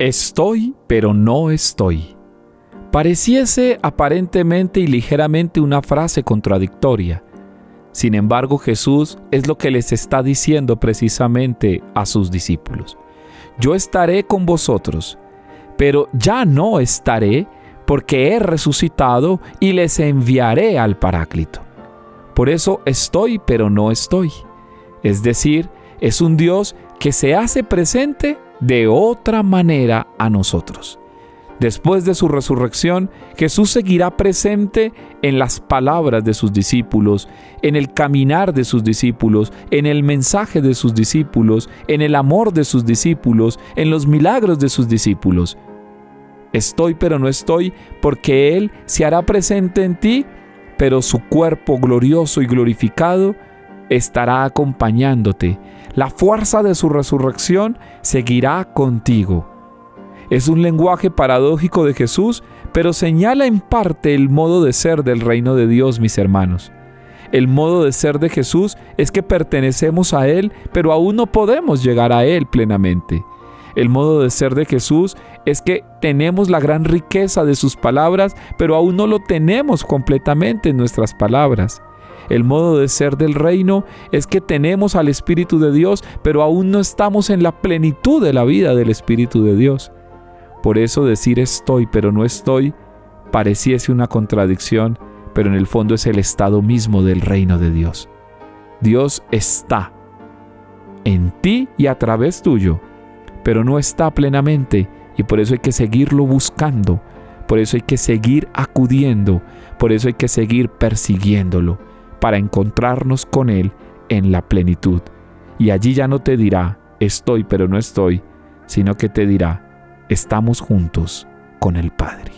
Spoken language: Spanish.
Estoy, pero no estoy. Pareciese aparentemente y ligeramente una frase contradictoria. Sin embargo, Jesús es lo que les está diciendo precisamente a sus discípulos. Yo estaré con vosotros, pero ya no estaré porque he resucitado y les enviaré al Paráclito. Por eso estoy, pero no estoy. Es decir, es un Dios que se hace presente de otra manera a nosotros. Después de su resurrección, Jesús seguirá presente en las palabras de sus discípulos, en el caminar de sus discípulos, en el mensaje de sus discípulos, en el amor de sus discípulos, en los milagros de sus discípulos. Estoy pero no estoy porque Él se hará presente en ti, pero su cuerpo glorioso y glorificado estará acompañándote. La fuerza de su resurrección seguirá contigo. Es un lenguaje paradójico de Jesús, pero señala en parte el modo de ser del reino de Dios, mis hermanos. El modo de ser de Jesús es que pertenecemos a Él, pero aún no podemos llegar a Él plenamente. El modo de ser de Jesús es que tenemos la gran riqueza de sus palabras, pero aún no lo tenemos completamente en nuestras palabras. El modo de ser del reino es que tenemos al Espíritu de Dios, pero aún no estamos en la plenitud de la vida del Espíritu de Dios. Por eso decir estoy pero no estoy pareciese una contradicción, pero en el fondo es el estado mismo del reino de Dios. Dios está en ti y a través tuyo, pero no está plenamente y por eso hay que seguirlo buscando, por eso hay que seguir acudiendo, por eso hay que seguir persiguiéndolo para encontrarnos con Él en la plenitud. Y allí ya no te dirá, estoy pero no estoy, sino que te dirá, estamos juntos con el Padre.